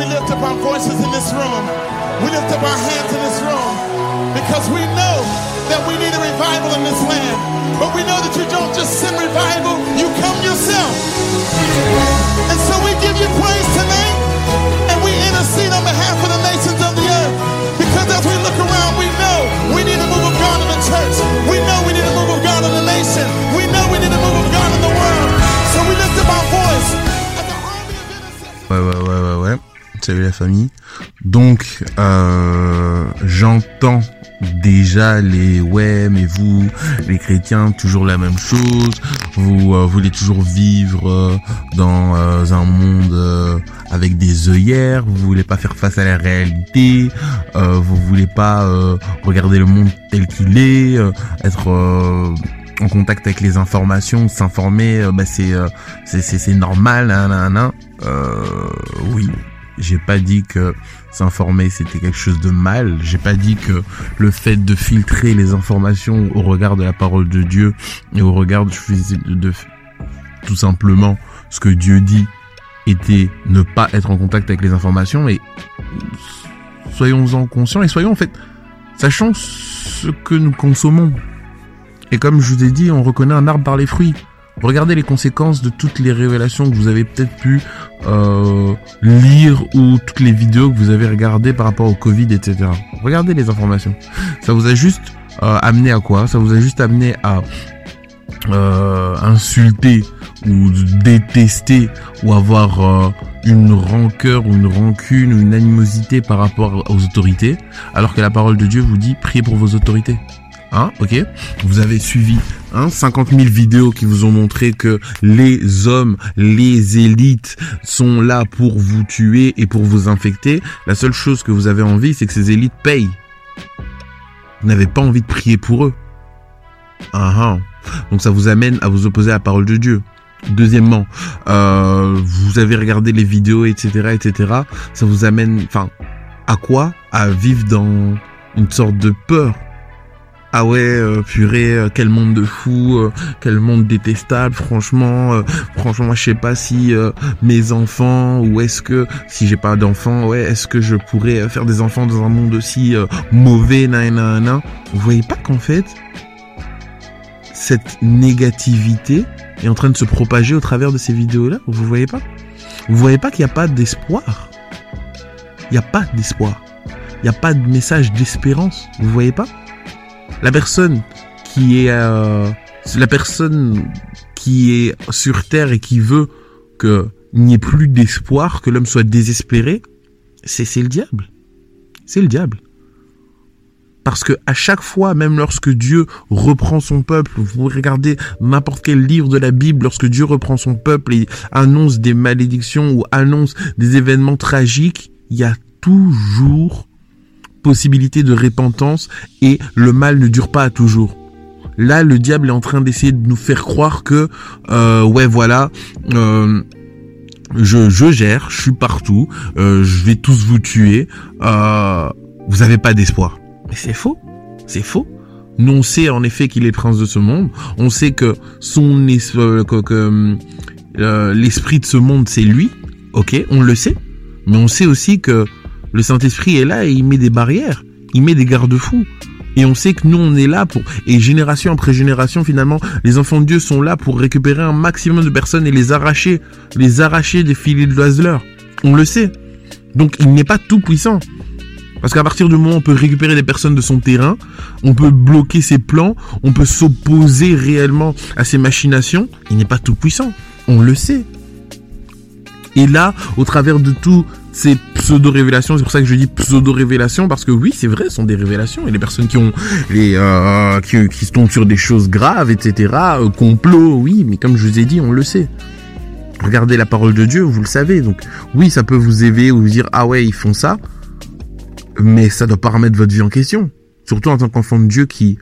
we lift up our voices in this room. We lift up our hands in this room because we know that we need a revival in this land. But we know that you don't just send revival, you come yourself. And so we give you praise tonight and we intercede on behalf of Salut la famille. Donc, euh, j'entends déjà les ouais, mais vous, les chrétiens, toujours la même chose. Vous euh, voulez toujours vivre euh, dans euh, un monde euh, avec des œillères. Vous voulez pas faire face à la réalité. euh, vous voulez pas regarder le monde tel qu'il est, être en contact avec les informations, s'informer, bah c'est c'est normal, hein, hein, hein. Oui, j'ai pas dit que s'informer c'était quelque chose de mal. J'ai pas dit que le fait de filtrer les informations au regard de la parole de Dieu et au regard de, tout simplement ce que Dieu dit était ne pas être en contact avec les informations. Et soyons-en conscients et soyons en fait sachant ce que nous consommons. Et comme je vous ai dit, on reconnaît un arbre par les fruits. Regardez les conséquences de toutes les révélations que vous avez peut-être pu euh, lire ou toutes les vidéos que vous avez regardées par rapport au Covid, etc. Regardez les informations. Ça vous a juste euh, amené à quoi? Ça vous a juste amené à euh, insulter ou détester ou avoir euh, une rancœur ou une rancune ou une animosité par rapport aux autorités, alors que la parole de Dieu vous dit priez pour vos autorités. Hein, ok Vous avez suivi hein, 50 000 vidéos qui vous ont montré que les hommes, les élites sont là pour vous tuer et pour vous infecter. La seule chose que vous avez envie, c'est que ces élites payent. Vous n'avez pas envie de prier pour eux. Ah, ah. Donc ça vous amène à vous opposer à la parole de Dieu. Deuxièmement, euh, vous avez regardé les vidéos, etc., etc. Ça vous amène, enfin, à quoi? À vivre dans une sorte de peur ah ouais, euh, purée, euh, quel monde de fou, euh, quel monde détestable, franchement, franchement, je sais pas si mes enfants, ou est-ce que, si j'ai pas d'enfants, ouais, est-ce que je pourrais faire des enfants dans un monde aussi mauvais, nan, nan, nan. Vous voyez pas qu'en fait, cette négativité est en train de se propager au travers de ces vidéos-là? Vous voyez pas? Vous voyez pas qu'il n'y a pas d'espoir? Il n'y a pas d'espoir. Il n'y a pas de message d'espérance. Vous voyez pas? La personne qui est euh, la personne qui est sur terre et qui veut que n'y ait plus d'espoir, que l'homme soit désespéré, c'est c'est le diable. C'est le diable. Parce que à chaque fois, même lorsque Dieu reprend son peuple, vous regardez n'importe quel livre de la Bible, lorsque Dieu reprend son peuple et annonce des malédictions ou annonce des événements tragiques, il y a toujours possibilité de repentance et le mal ne dure pas à toujours. Là, le diable est en train d'essayer de nous faire croire que, euh, ouais, voilà, euh, je, je gère, je suis partout, euh, je vais tous vous tuer, vous avez pas d'espoir. Mais c'est faux, c'est faux. Nous, on sait en effet qu'il est prince de ce monde. On sait que son que, l'esprit de ce monde, c'est lui. Ok, on le sait. Mais on sait aussi que le Saint-Esprit est là et il met des barrières, il met des garde-fous. Et on sait que nous, on est là pour... Et génération après génération, finalement, les enfants de Dieu sont là pour récupérer un maximum de personnes et les arracher, les arracher des filets de l'oiseleur. On le sait. Donc, il n'est pas tout puissant. Parce qu'à partir du moment où on peut récupérer des personnes de son terrain, on peut bloquer ses plans, on peut s'opposer réellement à ses machinations, il n'est pas tout puissant. On le sait. Et là, au travers de tout ces pseudo-révélations, c'est pour ça que je dis pseudo-révélations, parce que oui, c'est vrai, ce sont des révélations, et les personnes qui ont, les, euh, qui, qui se tombent sur des choses graves, etc., euh, complot, oui, mais comme je vous ai dit, on le sait. Regardez la parole de Dieu, vous le savez, donc oui, ça peut vous éveiller ou vous dire, ah ouais, ils font ça, mais ça doit pas remettre votre vie en question. Surtout en tant qu'enfant de Dieu qui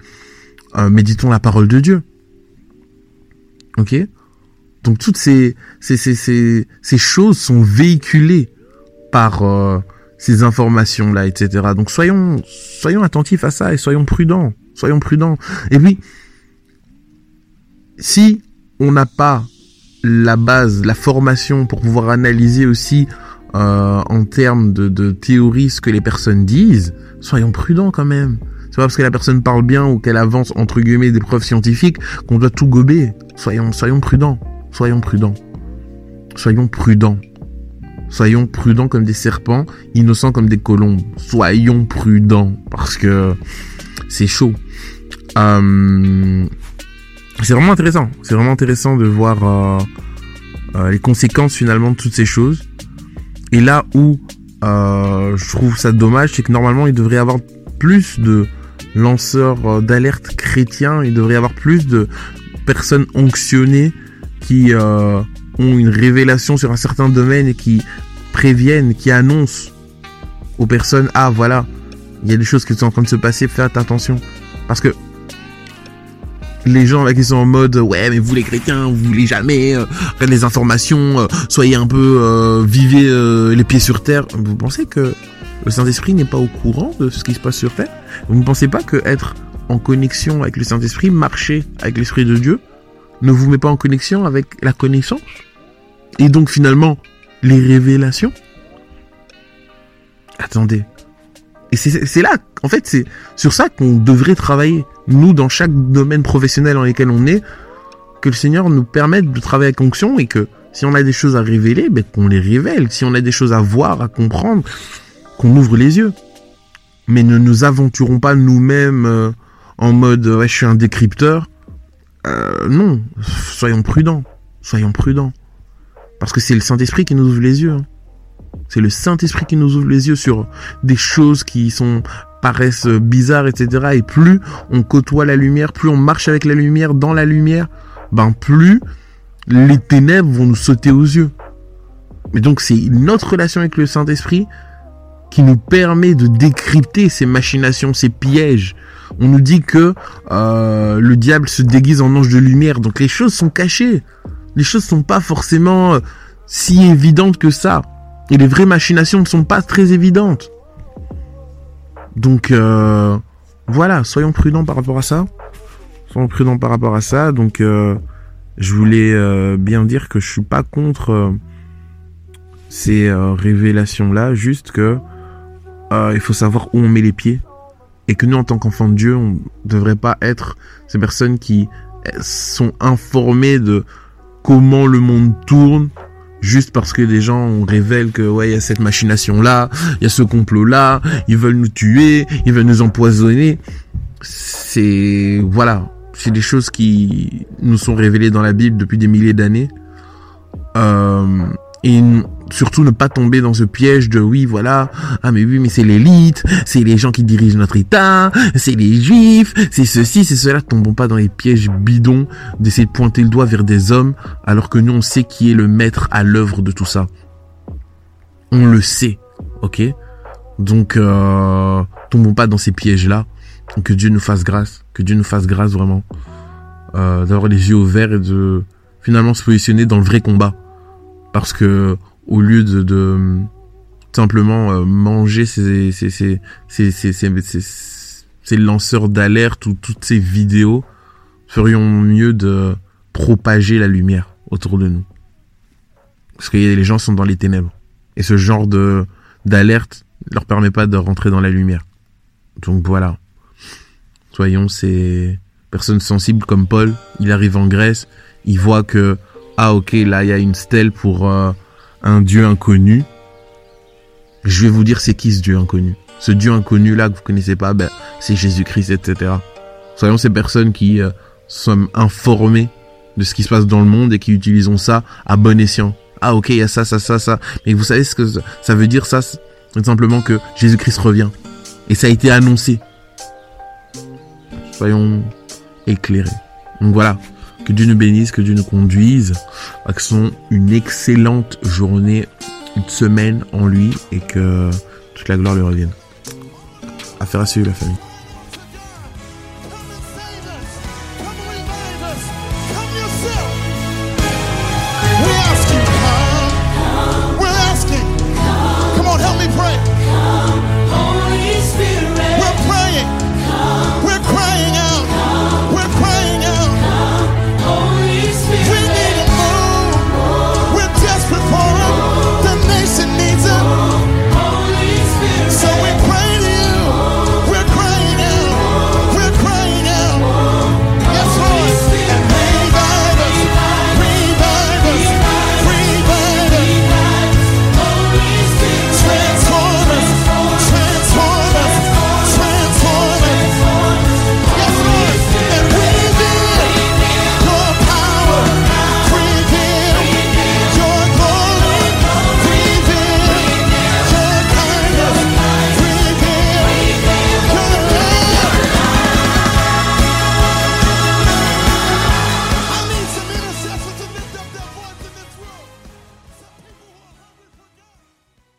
euh, méditons la parole de Dieu. Ok? Donc toutes ces, ces, ces, ces, ces choses sont véhiculées par euh, ces informations-là, etc. Donc soyons, soyons attentifs à ça et soyons prudents. Soyons prudents. Et puis, si on n'a pas la base, la formation pour pouvoir analyser aussi euh, en termes de, de théorie ce que les personnes disent, soyons prudents quand même. C'est pas parce que la personne parle bien ou qu'elle avance entre guillemets des preuves scientifiques qu'on doit tout gober. Soyons, soyons prudents. Soyons prudents. Soyons prudents. Soyons prudents comme des serpents, innocents comme des colombes. Soyons prudents parce que c'est chaud. Euh, c'est vraiment intéressant. C'est vraiment intéressant de voir euh, euh, les conséquences finalement de toutes ces choses. Et là où je trouve ça dommage, c'est que normalement il devrait y avoir plus de lanceurs d'alerte chrétiens, il devrait y avoir plus de personnes onctionnées qui ont une révélation sur un certain domaine qui préviennent, qui annoncent aux personnes ah voilà, il y a des choses qui sont en train de se passer, faites attention. Parce que les gens qui sont en mode ouais mais vous les chrétiens vous voulez jamais euh, les informations euh, soyez un peu euh, vivez euh, les pieds sur terre. Vous pensez que le Saint-Esprit n'est pas au courant de ce qui se passe sur terre? Vous ne pensez pas que être en connexion avec le Saint-Esprit marcher avec l'Esprit de Dieu ne vous met pas en connexion avec la connaissance? Et donc finalement les révélations? Attendez et c'est là, en fait, c'est sur ça qu'on devrait travailler, nous, dans chaque domaine professionnel dans lequel on est, que le Seigneur nous permette de travailler avec onction et que si on a des choses à révéler, ben, qu'on les révèle. Si on a des choses à voir, à comprendre, qu'on ouvre les yeux. Mais ne nous aventurons pas nous-mêmes euh, en mode ouais, je suis un décrypteur. Euh, non, soyons prudents. Soyons prudents. Parce que c'est le Saint-Esprit qui nous ouvre les yeux. hein. C'est le Saint-Esprit qui nous ouvre les yeux sur des choses qui sont paraissent bizarres, etc. Et plus on côtoie la lumière, plus on marche avec la lumière, dans la lumière, ben plus les ténèbres vont nous sauter aux yeux. Mais donc c'est notre relation avec le Saint-Esprit qui nous permet de décrypter ces machinations, ces pièges. On nous dit que euh, le diable se déguise en ange de lumière, donc les choses sont cachées. Les choses sont pas forcément euh, si évidentes que ça. Et les vraies machinations ne sont pas très évidentes. Donc euh, voilà, soyons prudents par rapport à ça. Soyons prudents par rapport à ça. Donc euh, je voulais bien dire que je suis pas contre ces euh, révélations là, juste que il faut savoir où on met les pieds et que nous en tant qu'enfants de Dieu, on devrait pas être ces personnes qui sont informées de comment le monde tourne juste parce que des gens on révèle que ouais il y a cette machination là, il y a ce complot là, ils veulent nous tuer, ils veulent nous empoisonner. C'est voilà, c'est des choses qui nous sont révélées dans la Bible depuis des milliers d'années. Euh, et surtout ne pas tomber dans ce piège de oui voilà ah mais oui mais c'est l'élite c'est les gens qui dirigent notre état c'est les juifs c'est ceci c'est cela. Tombons pas dans les pièges bidons d'essayer de pointer le doigt vers des hommes alors que nous on sait qui est le maître à l'œuvre de tout ça. On le sait ok? Donc euh, tombons pas dans ces pièges là que Dieu nous fasse grâce que Dieu nous fasse grâce vraiment euh, d'avoir les yeux ouverts et de finalement se positionner dans le vrai combat. Parce que au lieu de, de simplement euh, manger ces ces ces ces lanceurs d'alerte ou toutes ces vidéos ferions mieux de propager la lumière autour de nous. Parce que les gens sont dans les ténèbres. Et ce genre de d'alerte leur permet pas de rentrer dans la lumière. Donc voilà. Soyons ces personnes sensibles comme Paul. Il arrive en Grèce. Il voit que ah ok là il y a une stèle pour euh, un dieu inconnu. Je vais vous dire c'est qui ce dieu inconnu? Ce dieu inconnu là que vous connaissez pas ben c'est Jésus-Christ etc soyons ces personnes qui euh, sommes informées de ce qui se passe dans le monde et qui utilisons ça à bon escient. Ah ok il y a ça ça ça ça. Mais vous savez ce que ça- veut dire ça? C'est simplement que Jésus-Christ revient. Et ça a été annoncé. Soyons éclairés. Donc voilà que Dieu nous bénisse, que Dieu nous conduise, passons une excellente journée, une semaine en lui et que toute la gloire lui revienne. Affaire à suivre la famille.